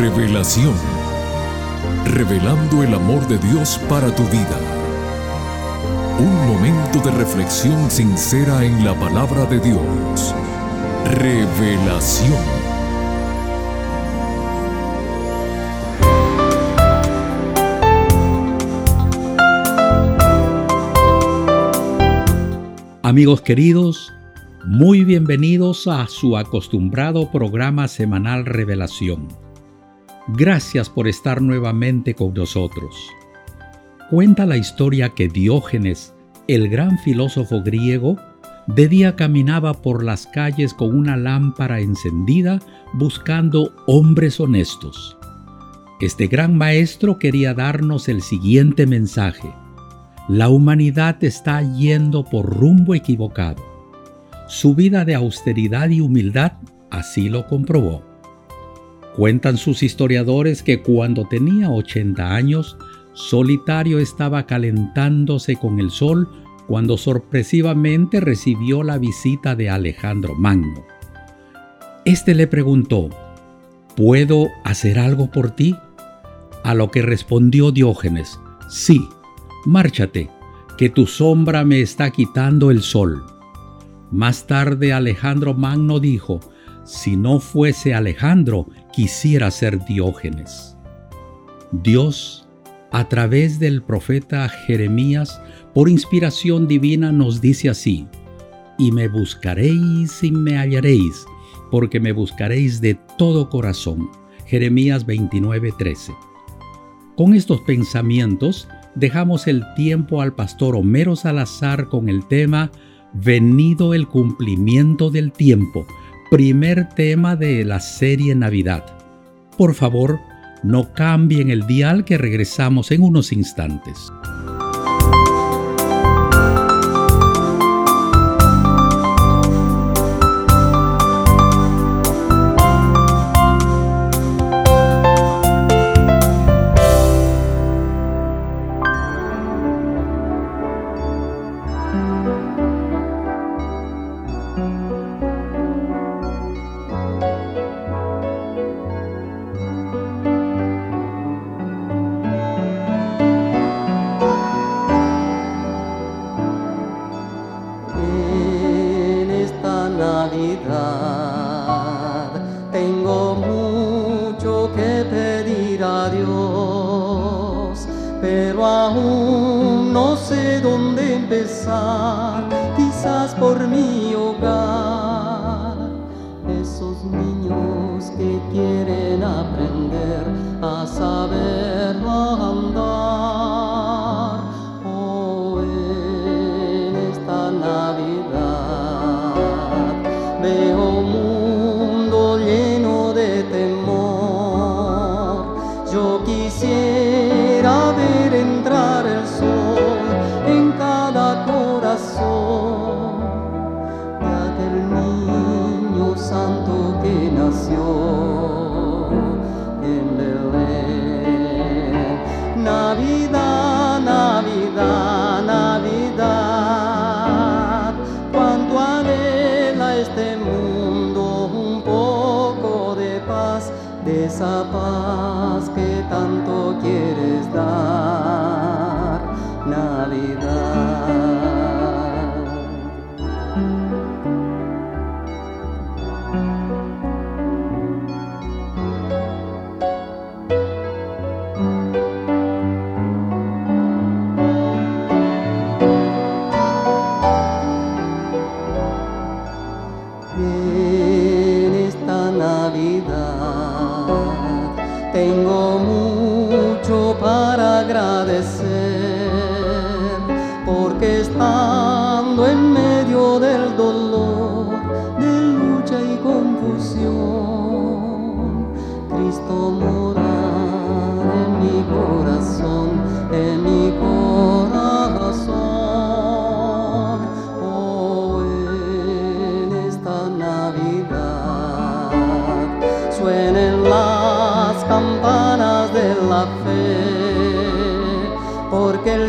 Revelación. Revelando el amor de Dios para tu vida. Un momento de reflexión sincera en la palabra de Dios. Revelación. Amigos queridos, muy bienvenidos a su acostumbrado programa semanal Revelación. Gracias por estar nuevamente con nosotros. Cuenta la historia que Diógenes, el gran filósofo griego, de día caminaba por las calles con una lámpara encendida buscando hombres honestos. Este gran maestro quería darnos el siguiente mensaje. La humanidad está yendo por rumbo equivocado su vida de austeridad y humildad así lo comprobó. Cuentan sus historiadores que cuando tenía 80 años, solitario estaba calentándose con el sol cuando sorpresivamente recibió la visita de Alejandro Magno. Este le preguntó, ¿Puedo hacer algo por ti? A lo que respondió Diógenes, sí, márchate, que tu sombra me está quitando el sol. Más tarde Alejandro Magno dijo, si no fuese Alejandro, quisiera ser Diógenes. Dios, a través del profeta Jeremías, por inspiración divina nos dice así, y me buscaréis y me hallaréis, porque me buscaréis de todo corazón. Jeremías 29:13. Con estos pensamientos dejamos el tiempo al pastor Homero Salazar con el tema Venido el cumplimiento del tiempo, primer tema de la serie Navidad. Por favor, no cambien el dial que regresamos en unos instantes. aparecer.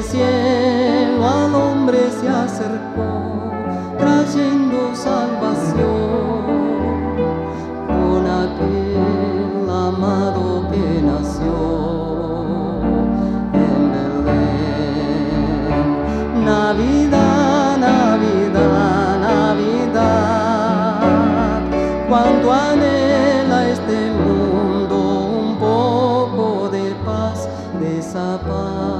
cielo al hombre se acercó, trayendo salvación con aquel amado que nació en Belén. Navidad, Navidad, Navidad, cuanto anhela este mundo un poco de paz, de esa paz.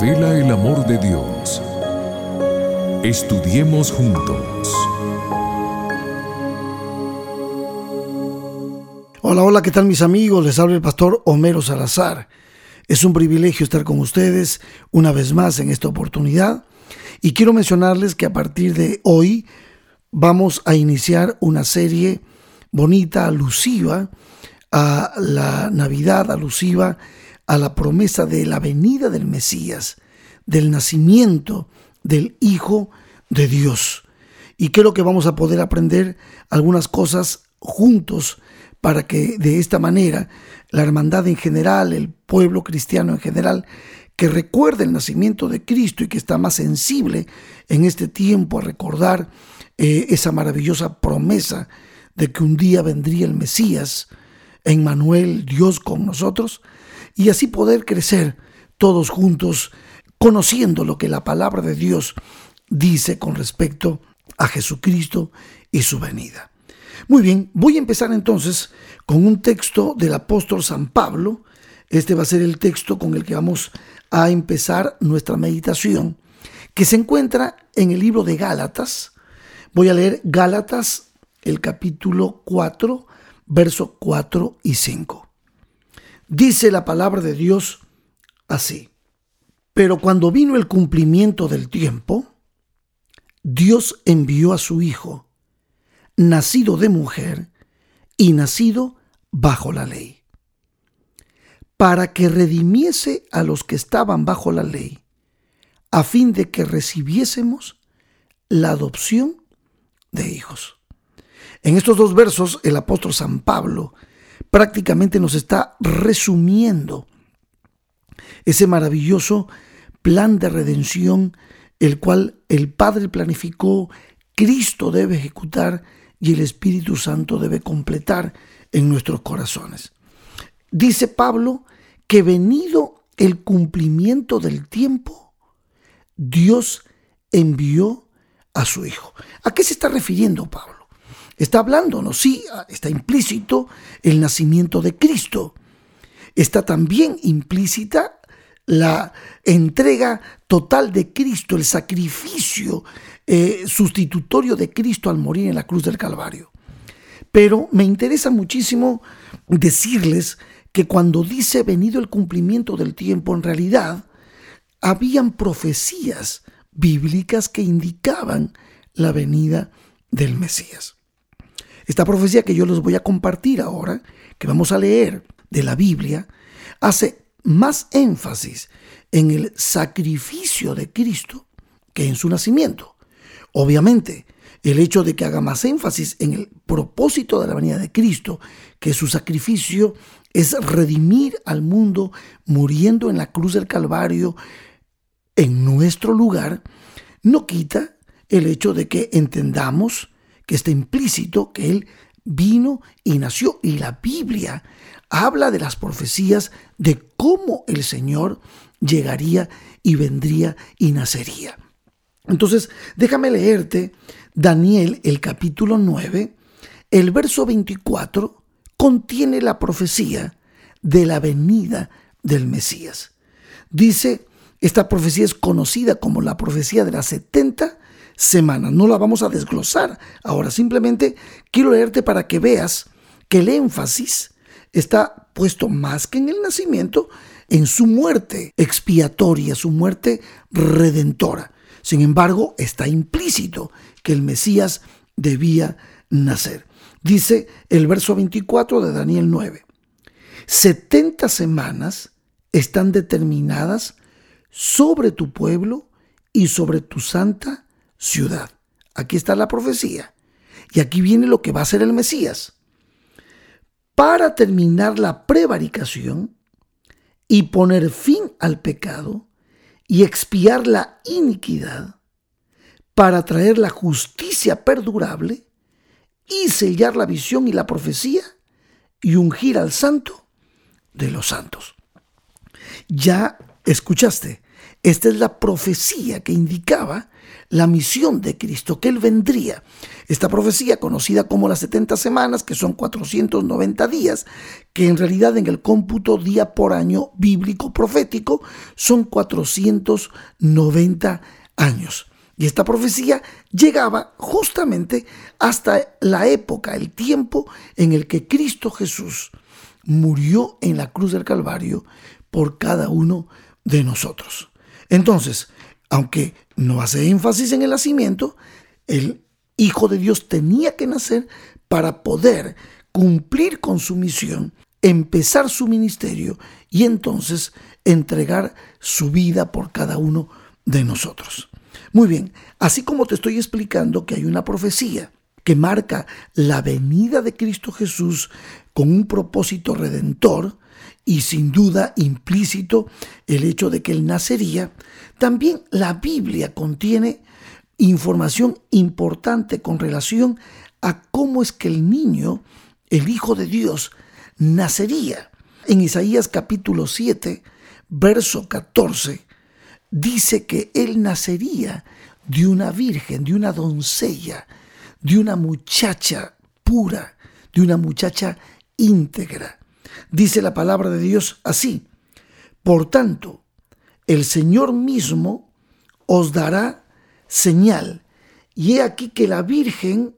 Revela el amor de Dios. Estudiemos juntos. Hola, hola, ¿qué tal mis amigos? Les habla el pastor Homero Salazar. Es un privilegio estar con ustedes una vez más en esta oportunidad y quiero mencionarles que a partir de hoy vamos a iniciar una serie bonita, alusiva a la Navidad, alusiva a la promesa de la venida del Mesías, del nacimiento del Hijo de Dios. Y creo que vamos a poder aprender algunas cosas juntos para que de esta manera la hermandad en general, el pueblo cristiano en general, que recuerde el nacimiento de Cristo y que está más sensible en este tiempo a recordar eh, esa maravillosa promesa de que un día vendría el Mesías, Emmanuel, Dios con nosotros, y así poder crecer todos juntos conociendo lo que la palabra de Dios dice con respecto a Jesucristo y su venida. Muy bien, voy a empezar entonces con un texto del apóstol San Pablo. Este va a ser el texto con el que vamos a empezar nuestra meditación, que se encuentra en el libro de Gálatas. Voy a leer Gálatas, el capítulo 4, versos 4 y 5. Dice la palabra de Dios así. Pero cuando vino el cumplimiento del tiempo, Dios envió a su Hijo, nacido de mujer y nacido bajo la ley, para que redimiese a los que estaban bajo la ley, a fin de que recibiésemos la adopción de hijos. En estos dos versos, el apóstol San Pablo prácticamente nos está resumiendo ese maravilloso plan de redención el cual el Padre planificó, Cristo debe ejecutar y el Espíritu Santo debe completar en nuestros corazones. Dice Pablo que venido el cumplimiento del tiempo, Dios envió a su Hijo. ¿A qué se está refiriendo Pablo? Está hablándonos, sí, está implícito el nacimiento de Cristo. Está también implícita la entrega total de Cristo, el sacrificio eh, sustitutorio de Cristo al morir en la cruz del Calvario. Pero me interesa muchísimo decirles que cuando dice venido el cumplimiento del tiempo, en realidad habían profecías bíblicas que indicaban la venida del Mesías. Esta profecía que yo les voy a compartir ahora, que vamos a leer de la Biblia, hace más énfasis en el sacrificio de Cristo que en su nacimiento. Obviamente, el hecho de que haga más énfasis en el propósito de la venida de Cristo, que su sacrificio es redimir al mundo muriendo en la cruz del Calvario en nuestro lugar, no quita el hecho de que entendamos que está implícito que Él vino y nació. Y la Biblia habla de las profecías de cómo el Señor llegaría y vendría y nacería. Entonces, déjame leerte Daniel el capítulo 9, el verso 24 contiene la profecía de la venida del Mesías. Dice, esta profecía es conocida como la profecía de las 70 semanas. No la vamos a desglosar ahora, simplemente quiero leerte para que veas que el énfasis está puesto más que en el nacimiento, en su muerte expiatoria, su muerte redentora. Sin embargo, está implícito que el Mesías debía nacer. Dice el verso 24 de Daniel 9. 70 semanas están determinadas sobre tu pueblo y sobre tu santa ciudad. Aquí está la profecía. Y aquí viene lo que va a ser el Mesías para terminar la prevaricación y poner fin al pecado y expiar la iniquidad, para traer la justicia perdurable y sellar la visión y la profecía y ungir al santo de los santos. Ya escuchaste, esta es la profecía que indicaba la misión de Cristo, que Él vendría. Esta profecía, conocida como las 70 semanas, que son 490 días, que en realidad en el cómputo día por año bíblico profético son 490 años. Y esta profecía llegaba justamente hasta la época, el tiempo en el que Cristo Jesús murió en la cruz del Calvario por cada uno de nosotros. Entonces, aunque no hace énfasis en el nacimiento, el Hijo de Dios tenía que nacer para poder cumplir con su misión, empezar su ministerio y entonces entregar su vida por cada uno de nosotros. Muy bien, así como te estoy explicando que hay una profecía que marca la venida de Cristo Jesús con un propósito redentor, y sin duda implícito el hecho de que él nacería, también la Biblia contiene información importante con relación a cómo es que el niño, el Hijo de Dios, nacería. En Isaías capítulo 7, verso 14, dice que él nacería de una virgen, de una doncella, de una muchacha pura, de una muchacha íntegra. Dice la palabra de Dios así. Por tanto, el Señor mismo os dará señal. Y he aquí que la Virgen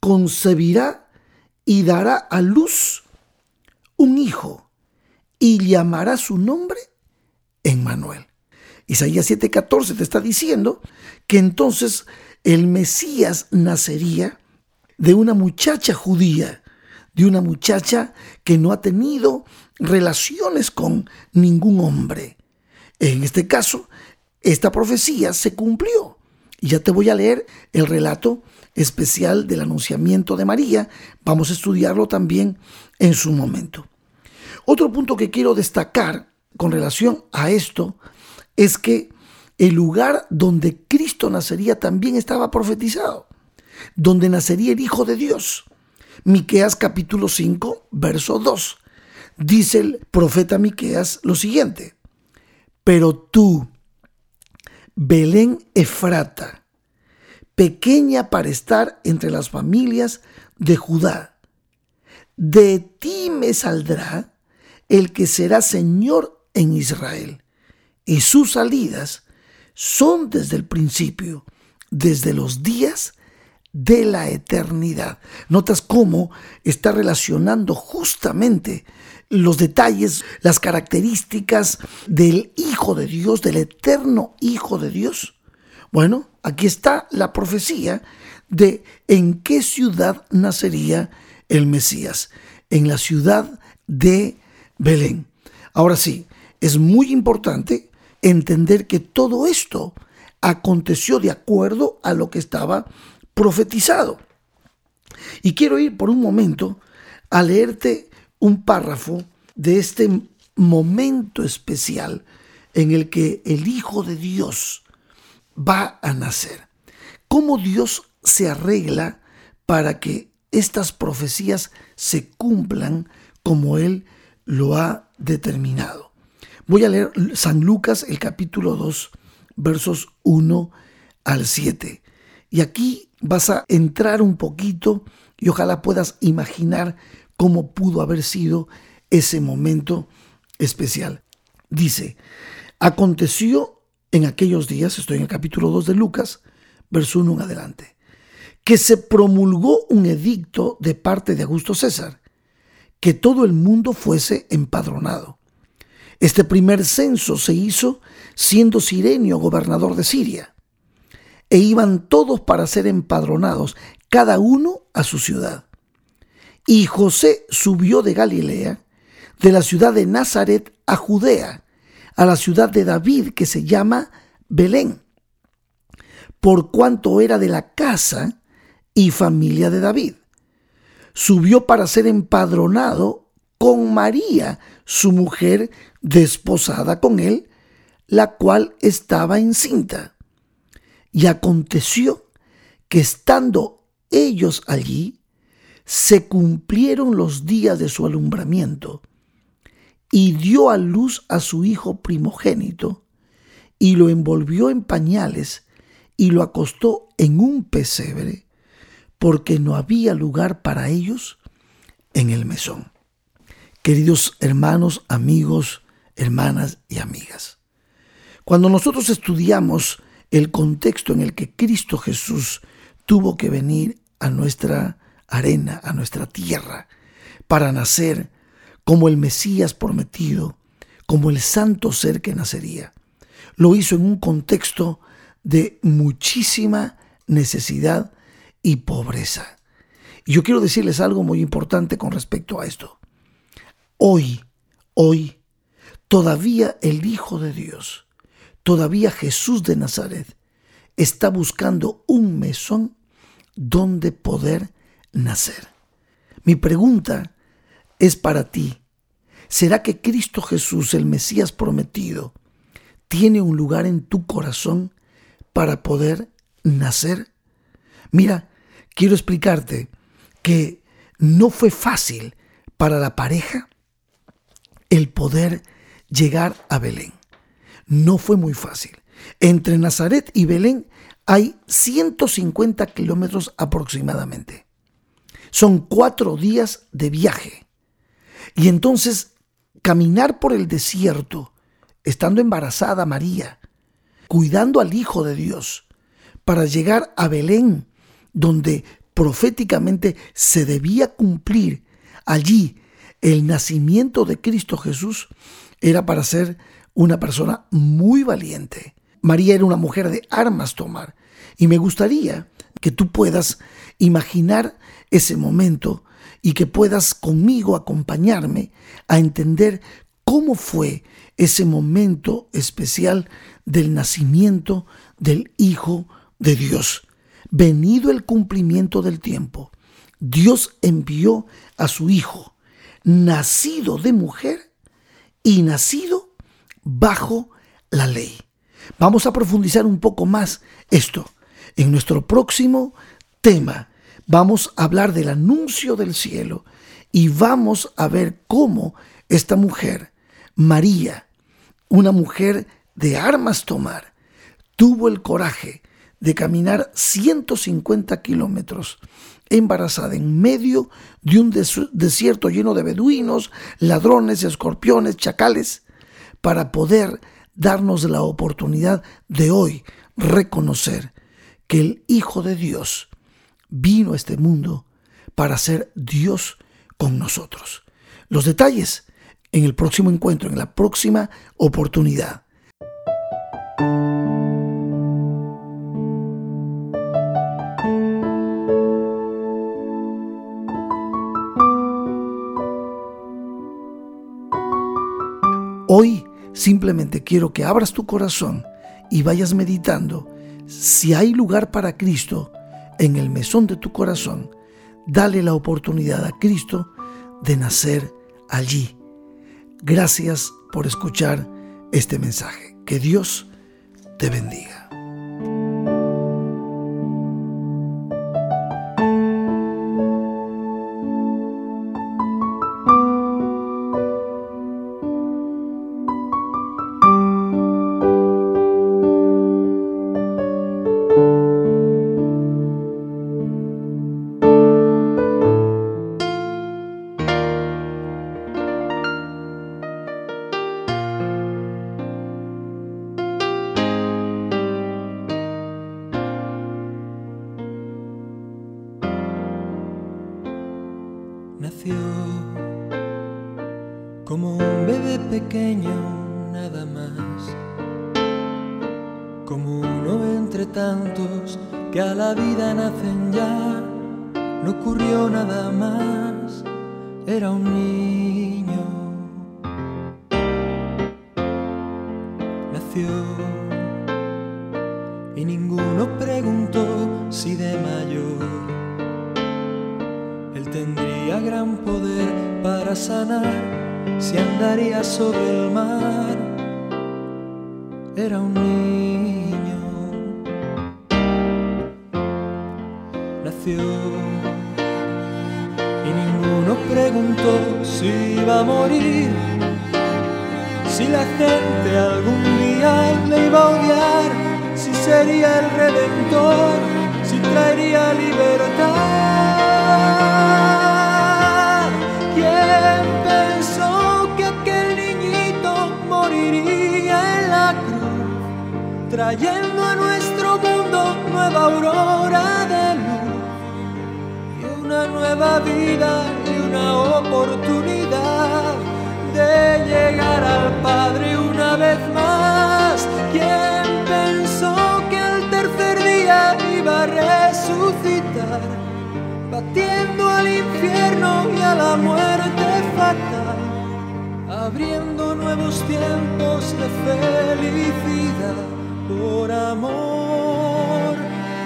concebirá y dará a luz un hijo y llamará su nombre Emmanuel. Isaías 7:14 te está diciendo que entonces el Mesías nacería de una muchacha judía de una muchacha que no ha tenido relaciones con ningún hombre. En este caso, esta profecía se cumplió. Y ya te voy a leer el relato especial del anunciamiento de María. Vamos a estudiarlo también en su momento. Otro punto que quiero destacar con relación a esto es que el lugar donde Cristo nacería también estaba profetizado, donde nacería el Hijo de Dios. Miqueas capítulo 5, verso 2. Dice el profeta Miqueas lo siguiente: Pero tú, Belén Efrata, pequeña para estar entre las familias de Judá, de ti me saldrá el que será Señor en Israel, y sus salidas son desde el principio, desde los días de la eternidad. Notas cómo está relacionando justamente los detalles, las características del Hijo de Dios, del eterno Hijo de Dios. Bueno, aquí está la profecía de en qué ciudad nacería el Mesías, en la ciudad de Belén. Ahora sí, es muy importante entender que todo esto aconteció de acuerdo a lo que estaba profetizado. Y quiero ir por un momento a leerte un párrafo de este momento especial en el que el Hijo de Dios va a nacer. Cómo Dios se arregla para que estas profecías se cumplan como Él lo ha determinado. Voy a leer San Lucas el capítulo 2, versos 1 al 7. Y aquí vas a entrar un poquito y ojalá puedas imaginar cómo pudo haber sido ese momento especial. Dice, aconteció en aquellos días, estoy en el capítulo 2 de Lucas, verso 1 en adelante, que se promulgó un edicto de parte de Augusto César, que todo el mundo fuese empadronado. Este primer censo se hizo siendo Sirenio gobernador de Siria e iban todos para ser empadronados, cada uno a su ciudad. Y José subió de Galilea, de la ciudad de Nazaret a Judea, a la ciudad de David que se llama Belén, por cuanto era de la casa y familia de David. Subió para ser empadronado con María, su mujer desposada con él, la cual estaba encinta Y aconteció que estando ellos allí, se cumplieron los días de su alumbramiento, y dio a luz a su hijo primogénito, y lo envolvió en pañales, y lo acostó en un pesebre, porque no había lugar para ellos en el mesón. Queridos hermanos, amigos, hermanas y amigas, cuando nosotros estudiamos el contexto en el que Cristo Jesús tuvo que venir a nuestra arena, a nuestra tierra, para nacer como el Mesías prometido, como el santo ser que nacería. Lo hizo en un contexto de muchísima necesidad y pobreza. Y yo quiero decirles algo muy importante con respecto a esto. Hoy, hoy, todavía el Hijo de Dios, todavía Jesús de Nazaret, está buscando un mesón donde poder nacer. Mi pregunta es para ti. ¿Será que Cristo Jesús, el Mesías prometido, tiene un lugar en tu corazón para poder nacer? Mira, quiero explicarte que no fue fácil para la pareja el poder llegar a Belén. No fue muy fácil. Entre Nazaret y Belén hay 150 kilómetros aproximadamente. Son cuatro días de viaje. Y entonces caminar por el desierto, estando embarazada María, cuidando al Hijo de Dios, para llegar a Belén, donde proféticamente se debía cumplir allí el nacimiento de Cristo Jesús, era para ser una persona muy valiente. María era una mujer de armas tomar. Y me gustaría que tú puedas imaginar ese momento y que puedas conmigo acompañarme a entender cómo fue ese momento especial del nacimiento del Hijo de Dios. Venido el cumplimiento del tiempo, Dios envió a su Hijo, nacido de mujer y nacido bajo la ley. Vamos a profundizar un poco más esto en nuestro próximo tema vamos a hablar del anuncio del cielo y vamos a ver cómo esta mujer, María, una mujer de armas tomar, tuvo el coraje de caminar 150 kilómetros embarazada en medio de un desierto lleno de beduinos, ladrones, escorpiones, chacales, para poder darnos la oportunidad de hoy reconocer que el Hijo de Dios vino a este mundo para ser Dios con nosotros. Los detalles en el próximo encuentro, en la próxima oportunidad. Simplemente quiero que abras tu corazón y vayas meditando si hay lugar para Cristo en el mesón de tu corazón, dale la oportunidad a Cristo de nacer allí. Gracias por escuchar este mensaje. Que Dios te bendiga. Como un bebé pequeño nada más, como uno entre tantos que a la vida nacen ya, no ocurrió nada más, era un niño. sobre el mar era un niño. Nació y ninguno preguntó si iba a morir, si la gente algún día le iba a odiar, si sería el redentor, si traería libertad. Trayendo a nuestro mundo nueva aurora de luz y una nueva vida y una oportunidad de llegar al Padre una vez más? ¿Quién pensó que al tercer día iba a resucitar, batiendo al infierno y a la muerte fatal, abriendo nuevos tiempos de felicidad por amor,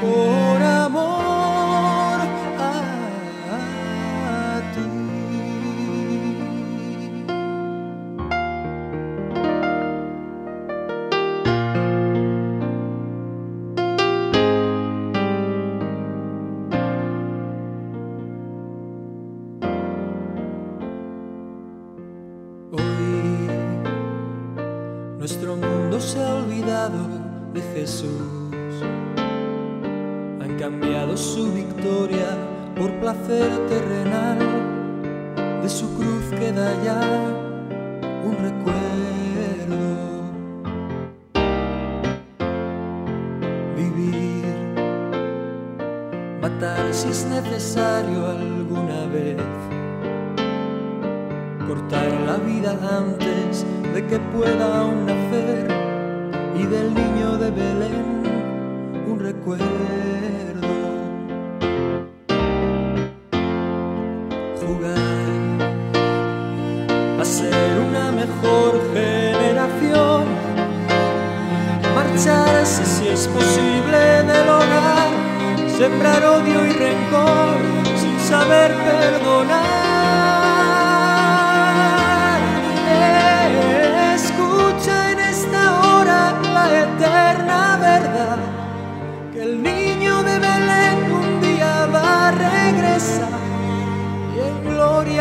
por amor pueda aún nacer y del niño de Belén un recuerdo. Jugar a ser una mejor generación, marcharse si es posible del hogar, sembrar odio y rencor sin saber perdonar.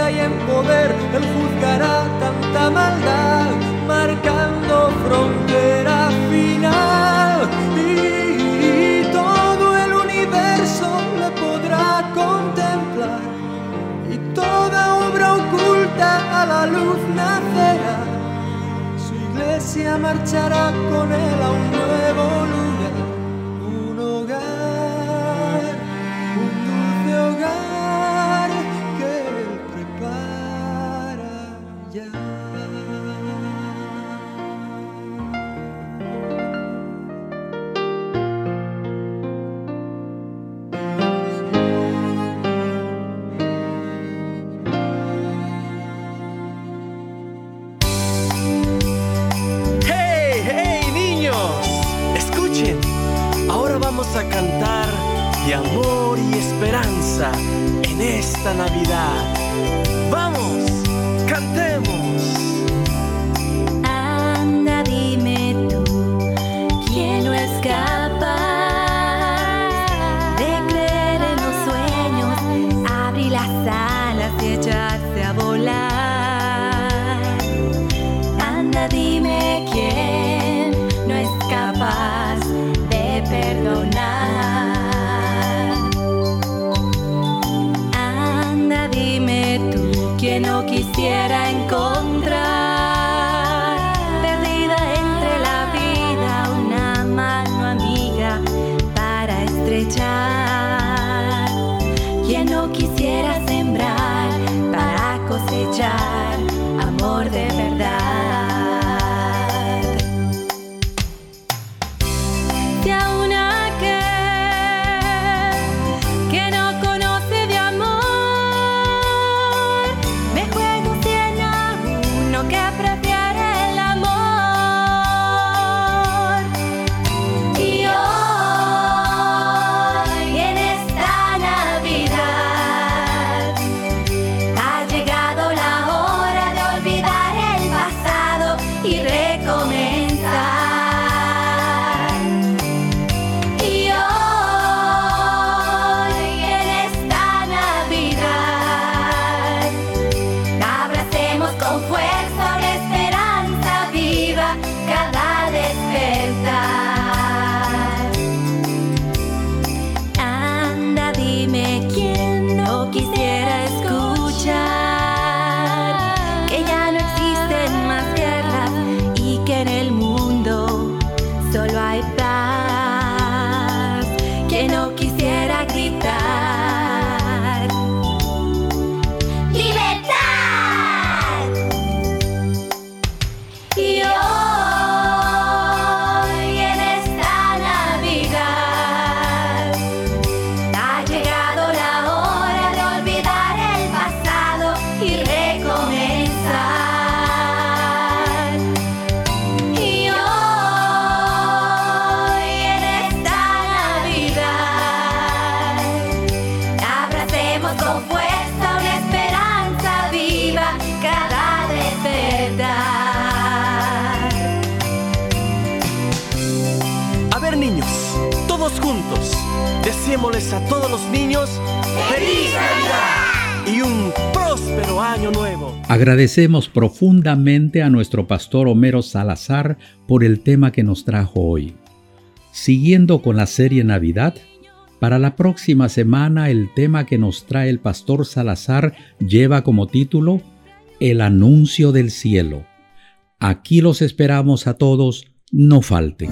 Y en poder él juzgará tanta maldad, marcando frontera final y todo el universo le podrá contemplar y toda obra oculta a la luz nacerá. Su iglesia marchará con él a un nuevo lugar, deseémosles a todos los niños ¡Feliz Navidad! Y un próspero año nuevo. Agradecemos profundamente a nuestro pastor Homero Salazar por el tema que nos trajo hoy. Siguiendo con la serie Navidad, para la próxima semana el tema que nos trae el pastor Salazar lleva como título El anuncio del cielo. Aquí los esperamos a todos, no falten.